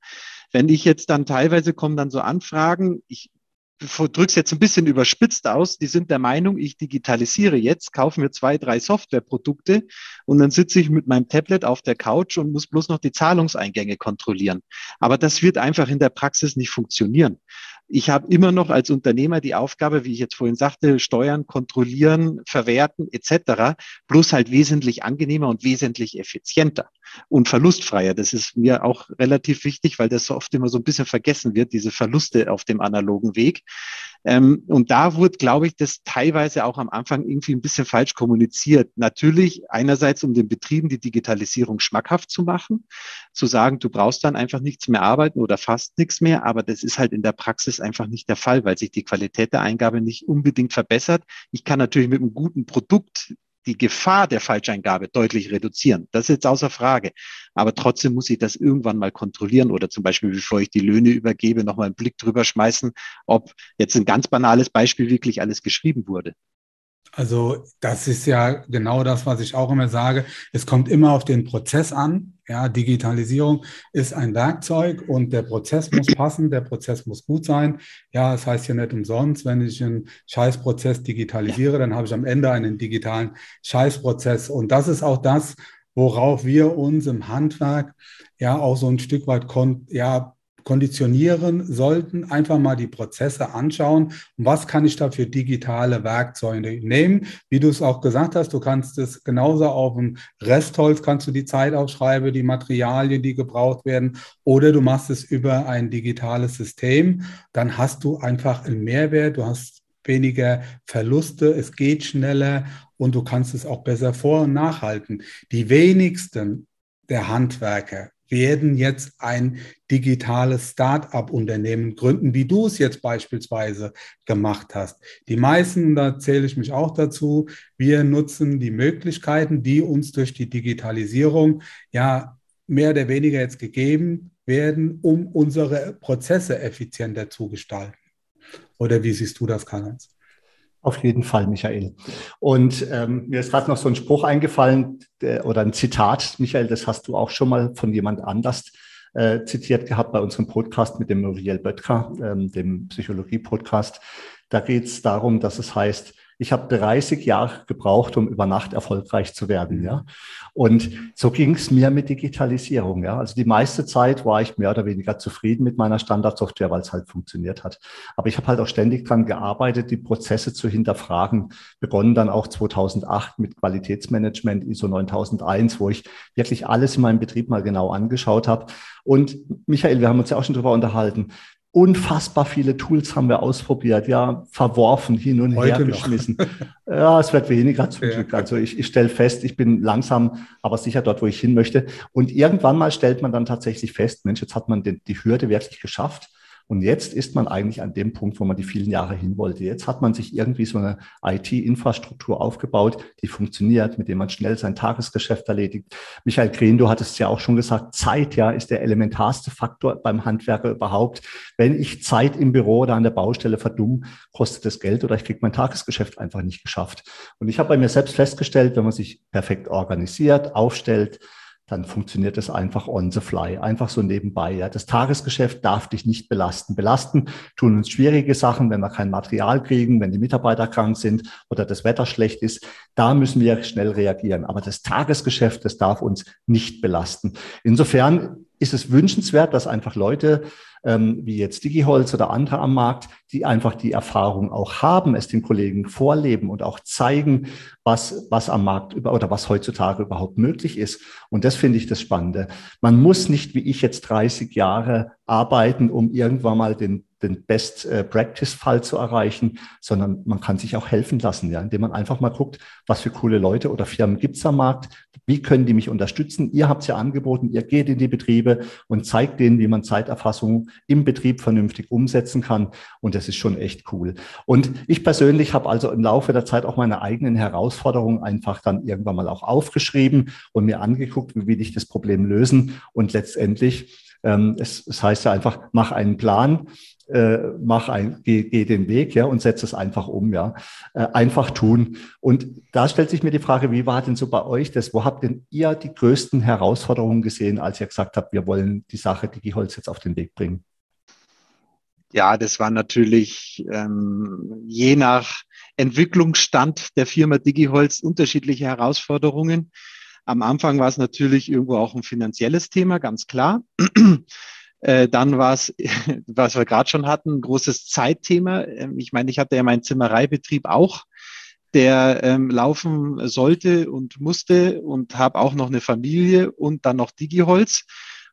Wenn ich jetzt dann teilweise kommen dann so Anfragen, ich drück's jetzt ein bisschen überspitzt aus, die sind der Meinung, ich digitalisiere jetzt, kaufe mir zwei, drei Softwareprodukte und dann sitze ich mit meinem Tablet auf der Couch und muss bloß noch die Zahlungseingänge kontrollieren. Aber das wird einfach in der Praxis nicht funktionieren. Ich habe immer noch als Unternehmer die Aufgabe, wie ich jetzt vorhin sagte, steuern, kontrollieren, verwerten etc. Bloß halt wesentlich angenehmer und wesentlich effizienter und verlustfreier. Das ist mir auch relativ wichtig, weil das so oft immer so ein bisschen vergessen wird, diese Verluste auf dem analogen Weg. Ähm, und da wurde, glaube ich, das teilweise auch am Anfang irgendwie ein bisschen falsch kommuniziert. Natürlich einerseits, um den Betrieben die Digitalisierung schmackhaft zu machen, zu sagen, du brauchst dann einfach nichts mehr arbeiten oder fast nichts mehr, aber das ist halt in der Praxis einfach nicht der Fall, weil sich die Qualität der Eingabe nicht unbedingt verbessert. Ich kann natürlich mit einem guten Produkt die Gefahr der Falscheingabe deutlich reduzieren. Das ist jetzt außer Frage. Aber trotzdem muss ich das irgendwann mal kontrollieren oder zum Beispiel, bevor ich die Löhne übergebe, nochmal einen Blick drüber schmeißen, ob jetzt ein ganz banales Beispiel wirklich alles geschrieben wurde. Also das ist ja genau das, was ich auch immer sage. Es kommt immer auf den Prozess an. Ja, Digitalisierung ist ein Werkzeug und der Prozess muss passen, der Prozess muss gut sein. Ja, es das heißt ja nicht umsonst, wenn ich einen Scheißprozess digitalisiere, dann habe ich am Ende einen digitalen Scheißprozess. Und das ist auch das, worauf wir uns im Handwerk ja auch so ein Stück weit ja, konditionieren sollten, einfach mal die Prozesse anschauen. Was kann ich da für digitale Werkzeuge nehmen? Wie du es auch gesagt hast, du kannst es genauso auf dem Restholz, kannst du die Zeit aufschreiben, die Materialien, die gebraucht werden, oder du machst es über ein digitales System. Dann hast du einfach einen Mehrwert, du hast weniger Verluste, es geht schneller und du kannst es auch besser vor- und nachhalten. Die wenigsten der Handwerker werden jetzt ein digitales Start-up-Unternehmen gründen, wie du es jetzt beispielsweise gemacht hast. Die meisten, da zähle ich mich auch dazu, wir nutzen die Möglichkeiten, die uns durch die Digitalisierung ja mehr oder weniger jetzt gegeben werden, um unsere Prozesse effizienter zu gestalten. Oder wie siehst du das, Karl-Heinz? Auf jeden Fall, Michael. Und ähm, mir ist gerade noch so ein Spruch eingefallen der, oder ein Zitat, Michael, das hast du auch schon mal von jemand anders äh, zitiert gehabt bei unserem Podcast mit dem Muriel Böttger, ähm, dem Psychologie-Podcast. Da geht es darum, dass es heißt, ich habe 30 Jahre gebraucht, um über Nacht erfolgreich zu werden. Ja? Und so ging es mir mit Digitalisierung. Ja? Also die meiste Zeit war ich mehr oder weniger zufrieden mit meiner Standardsoftware, weil es halt funktioniert hat. Aber ich habe halt auch ständig dran gearbeitet, die Prozesse zu hinterfragen. Begonnen dann auch 2008 mit Qualitätsmanagement ISO 9001, wo ich wirklich alles in meinem Betrieb mal genau angeschaut habe. Und Michael, wir haben uns ja auch schon drüber unterhalten unfassbar viele Tools haben wir ausprobiert, ja, verworfen, hin und Heute her geschmissen. ja, es wird weniger zum ja. Glück. Also ich, ich stelle fest, ich bin langsam, aber sicher dort, wo ich hin möchte. Und irgendwann mal stellt man dann tatsächlich fest, Mensch, jetzt hat man die, die Hürde wirklich geschafft. Und jetzt ist man eigentlich an dem Punkt, wo man die vielen Jahre hin wollte. Jetzt hat man sich irgendwie so eine IT-Infrastruktur aufgebaut, die funktioniert, mit dem man schnell sein Tagesgeschäft erledigt. Michael Green, du hattest ja auch schon gesagt, Zeit ja ist der elementarste Faktor beim Handwerker überhaupt. Wenn ich Zeit im Büro oder an der Baustelle verdumm, kostet das Geld oder ich kriege mein Tagesgeschäft einfach nicht geschafft. Und ich habe bei mir selbst festgestellt, wenn man sich perfekt organisiert, aufstellt, dann funktioniert es einfach on the fly, einfach so nebenbei. Ja. Das Tagesgeschäft darf dich nicht belasten. Belasten tun uns schwierige Sachen, wenn wir kein Material kriegen, wenn die Mitarbeiter krank sind oder das Wetter schlecht ist. Da müssen wir schnell reagieren. Aber das Tagesgeschäft, das darf uns nicht belasten. Insofern ist es wünschenswert, dass einfach Leute ähm, wie jetzt DigiHolz oder andere am Markt, die einfach die Erfahrung auch haben, es den Kollegen vorleben und auch zeigen, was, was am Markt über, oder was heutzutage überhaupt möglich ist. Und das finde ich das Spannende. Man muss nicht wie ich jetzt 30 Jahre arbeiten, um irgendwann mal den den Best-Practice-Fall zu erreichen, sondern man kann sich auch helfen lassen, ja, indem man einfach mal guckt, was für coole Leute oder Firmen gibt's am Markt, wie können die mich unterstützen? Ihr habt's ja angeboten, ihr geht in die Betriebe und zeigt denen, wie man Zeiterfassung im Betrieb vernünftig umsetzen kann. Und das ist schon echt cool. Und ich persönlich habe also im Laufe der Zeit auch meine eigenen Herausforderungen einfach dann irgendwann mal auch aufgeschrieben und mir angeguckt, wie will ich das Problem lösen. Und letztendlich ähm, es, es heißt ja einfach, mach einen Plan, äh, mach ein, geh, geh den Weg, ja, und setz es einfach um, ja. Äh, einfach tun. Und da stellt sich mir die Frage, wie war denn so bei euch das? Wo habt denn ihr die größten Herausforderungen gesehen, als ihr gesagt habt, wir wollen die Sache Digiholz jetzt auf den Weg bringen? Ja, das war natürlich ähm, je nach Entwicklungsstand der Firma DigiHolz unterschiedliche Herausforderungen. Am Anfang war es natürlich irgendwo auch ein finanzielles Thema, ganz klar. Äh, dann war es, was wir gerade schon hatten, ein großes Zeitthema. Ähm, ich meine, ich hatte ja meinen Zimmereibetrieb auch, der ähm, laufen sollte und musste und habe auch noch eine Familie und dann noch Digiholz.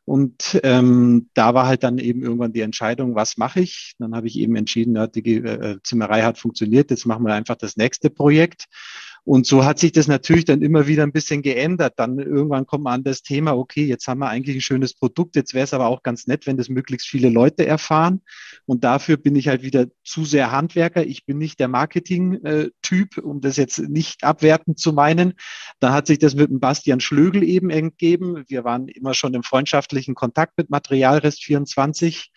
Und ähm, da war halt dann eben irgendwann die Entscheidung, was mache ich? Dann habe ich eben entschieden, ja, die äh, Zimmerei hat funktioniert, jetzt machen wir einfach das nächste Projekt. Und so hat sich das natürlich dann immer wieder ein bisschen geändert. Dann irgendwann kommt man an das Thema, okay, jetzt haben wir eigentlich ein schönes Produkt, jetzt wäre es aber auch ganz nett, wenn das möglichst viele Leute erfahren. Und dafür bin ich halt wieder zu sehr Handwerker. Ich bin nicht der Marketing-Typ, um das jetzt nicht abwertend zu meinen. Da hat sich das mit dem Bastian Schlögel eben entgeben. Wir waren immer schon im freundschaftlichen Kontakt mit Materialrest 24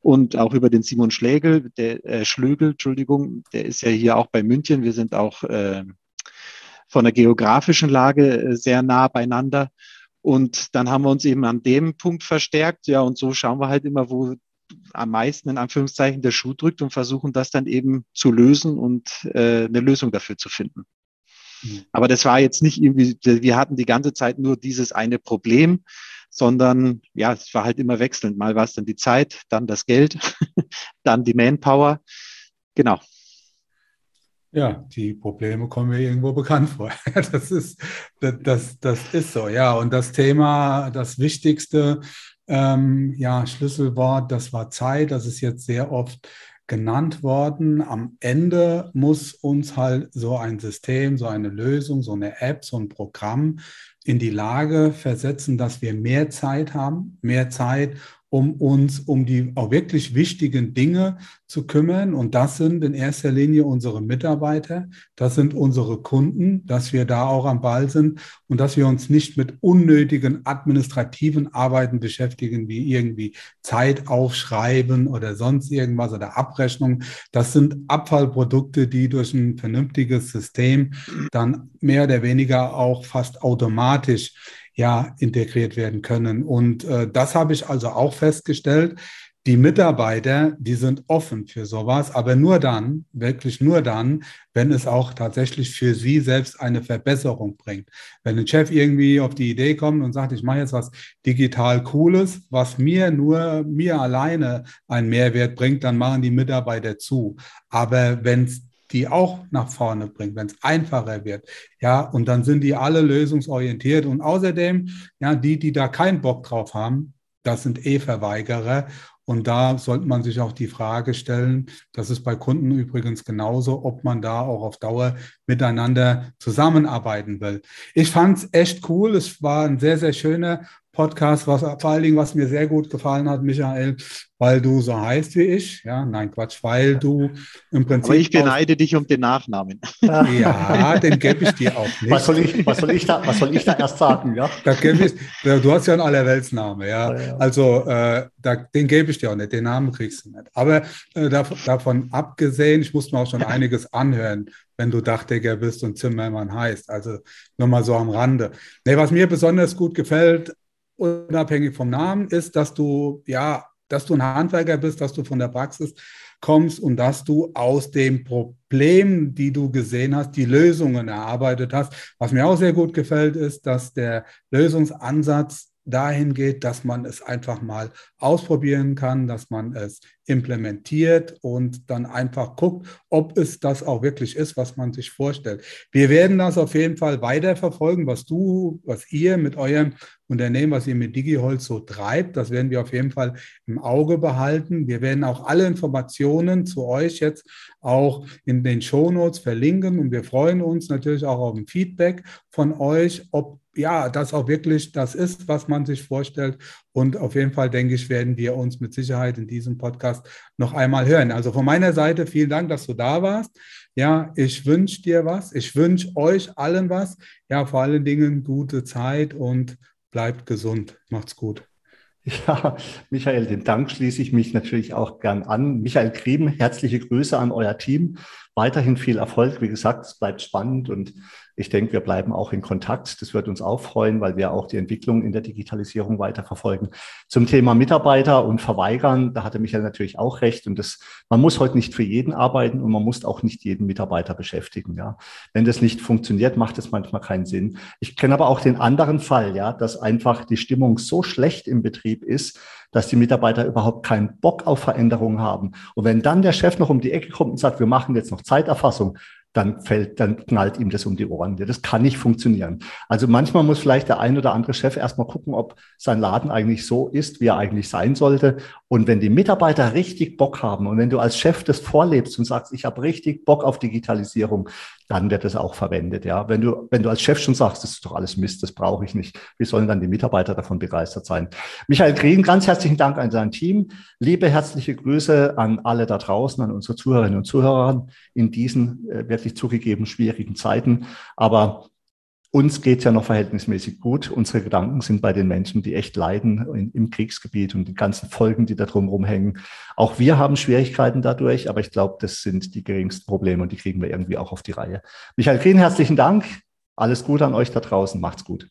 und auch über den Simon Schlägel, der äh, Schlögel, Entschuldigung, der ist ja hier auch bei München. Wir sind auch äh, von der geografischen Lage äh, sehr nah beieinander. Und dann haben wir uns eben an dem Punkt verstärkt. Ja, und so schauen wir halt immer, wo am meisten in Anführungszeichen der Schuh drückt und versuchen das dann eben zu lösen und äh, eine Lösung dafür zu finden. Mhm. Aber das war jetzt nicht irgendwie, wir hatten die ganze Zeit nur dieses eine Problem, sondern ja, es war halt immer wechselnd. Mal war es dann die Zeit, dann das Geld, dann die Manpower. Genau. Ja, die Probleme kommen mir irgendwo bekannt vor. Das ist, das, das, ist so, ja. Und das Thema, das wichtigste ähm, ja, Schlüsselwort, das war Zeit. Das ist jetzt sehr oft genannt worden. Am Ende muss uns halt so ein System, so eine Lösung, so eine App, so ein Programm in die Lage versetzen, dass wir mehr Zeit haben, mehr Zeit, um uns um die auch wirklich wichtigen Dinge zu kümmern. Und das sind in erster Linie unsere Mitarbeiter, das sind unsere Kunden, dass wir da auch am Ball sind und dass wir uns nicht mit unnötigen administrativen Arbeiten beschäftigen, wie irgendwie Zeit aufschreiben oder sonst irgendwas oder Abrechnung. Das sind Abfallprodukte, die durch ein vernünftiges System dann mehr oder weniger auch fast automatisch ja integriert werden können. Und äh, das habe ich also auch festgestellt. Die Mitarbeiter, die sind offen für sowas, aber nur dann, wirklich nur dann, wenn es auch tatsächlich für sie selbst eine Verbesserung bringt. Wenn ein Chef irgendwie auf die Idee kommt und sagt, ich mache jetzt was digital Cooles, was mir nur, mir alleine einen Mehrwert bringt, dann machen die Mitarbeiter zu. Aber wenn es die auch nach vorne bringt, wenn es einfacher wird. Ja, und dann sind die alle lösungsorientiert. Und außerdem, ja, die, die da keinen Bock drauf haben, das sind eh Verweigerer. Und da sollte man sich auch die Frage stellen, das ist bei Kunden übrigens genauso, ob man da auch auf Dauer miteinander zusammenarbeiten will. Ich fand es echt cool. Es war ein sehr, sehr schöner Podcast, was vor allen Dingen, was mir sehr gut gefallen hat, Michael, weil du so heißt wie ich. Ja, nein, Quatsch, weil du im Prinzip. Aber ich beneide dich um den Nachnamen. Ja, den gebe ich dir auch nicht. Was soll ich, was soll ich, da, was soll ich da erst sagen? Ja? Da ich, du hast ja einen Allerweltsname, ja. ja, ja. Also äh, da, den gebe ich dir auch nicht, den Namen kriegst du nicht. Aber äh, davon, davon abgesehen, ich musste mir auch schon einiges anhören, wenn du Dachdecker bist und Zimmermann heißt. Also nur mal so am Rande. Nee, was mir besonders gut gefällt, unabhängig vom Namen, ist, dass du, ja, dass du ein Handwerker bist, dass du von der Praxis kommst und dass du aus dem Problem, die du gesehen hast, die Lösungen erarbeitet hast. Was mir auch sehr gut gefällt, ist, dass der Lösungsansatz dahin geht, dass man es einfach mal ausprobieren kann, dass man es implementiert und dann einfach guckt, ob es das auch wirklich ist, was man sich vorstellt. Wir werden das auf jeden Fall weiterverfolgen, was du, was ihr mit eurem Unternehmen, was ihr mit DigiHolz so treibt. Das werden wir auf jeden Fall im Auge behalten. Wir werden auch alle Informationen zu euch jetzt auch in den Shownotes verlinken und wir freuen uns natürlich auch auf ein Feedback von euch, ob ja, das auch wirklich das ist, was man sich vorstellt. Und auf jeden Fall, denke ich, werden wir uns mit Sicherheit in diesem Podcast noch einmal hören. Also von meiner Seite vielen Dank, dass du da warst. Ja, ich wünsche dir was. Ich wünsche euch allen was. Ja, vor allen Dingen gute Zeit und bleibt gesund. Macht's gut. Ja, Michael, den Dank schließe ich mich natürlich auch gern an. Michael Krieben, herzliche Grüße an euer Team. Weiterhin viel Erfolg. Wie gesagt, es bleibt spannend und ich denke, wir bleiben auch in Kontakt. Das wird uns auch freuen, weil wir auch die Entwicklung in der Digitalisierung weiterverfolgen. Zum Thema Mitarbeiter und Verweigern, da hatte Michael natürlich auch recht. Und das, man muss heute nicht für jeden arbeiten und man muss auch nicht jeden Mitarbeiter beschäftigen. Ja, wenn das nicht funktioniert, macht es manchmal keinen Sinn. Ich kenne aber auch den anderen Fall, ja, dass einfach die Stimmung so schlecht im Betrieb ist, dass die Mitarbeiter überhaupt keinen Bock auf Veränderungen haben. Und wenn dann der Chef noch um die Ecke kommt und sagt, wir machen jetzt noch Zeiterfassung, dann fällt, dann knallt ihm das um die Ohren. Das kann nicht funktionieren. Also manchmal muss vielleicht der ein oder andere Chef erstmal gucken, ob sein Laden eigentlich so ist, wie er eigentlich sein sollte. Und wenn die Mitarbeiter richtig Bock haben und wenn du als Chef das vorlebst und sagst, ich habe richtig Bock auf Digitalisierung, dann wird das auch verwendet. Ja, wenn du, wenn du als Chef schon sagst, das ist doch alles Mist, das brauche ich nicht. Wie sollen dann die Mitarbeiter davon begeistert sein? Michael Green, ganz herzlichen Dank an sein Team. Liebe herzliche Grüße an alle da draußen, an unsere Zuhörerinnen und Zuhörer in diesen äh, wirklich zugegeben schwierigen Zeiten. Aber uns geht ja noch verhältnismäßig gut. Unsere Gedanken sind bei den Menschen, die echt leiden in, im Kriegsgebiet und die ganzen Folgen, die da drumherum hängen. Auch wir haben Schwierigkeiten dadurch, aber ich glaube, das sind die geringsten Probleme und die kriegen wir irgendwie auch auf die Reihe. Michael Green, herzlichen Dank. Alles Gute an euch da draußen. Macht's gut.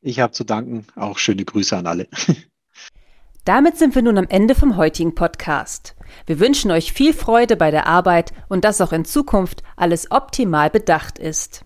Ich habe zu danken. Auch schöne Grüße an alle. Damit sind wir nun am Ende vom heutigen Podcast. Wir wünschen euch viel Freude bei der Arbeit und dass auch in Zukunft alles optimal bedacht ist.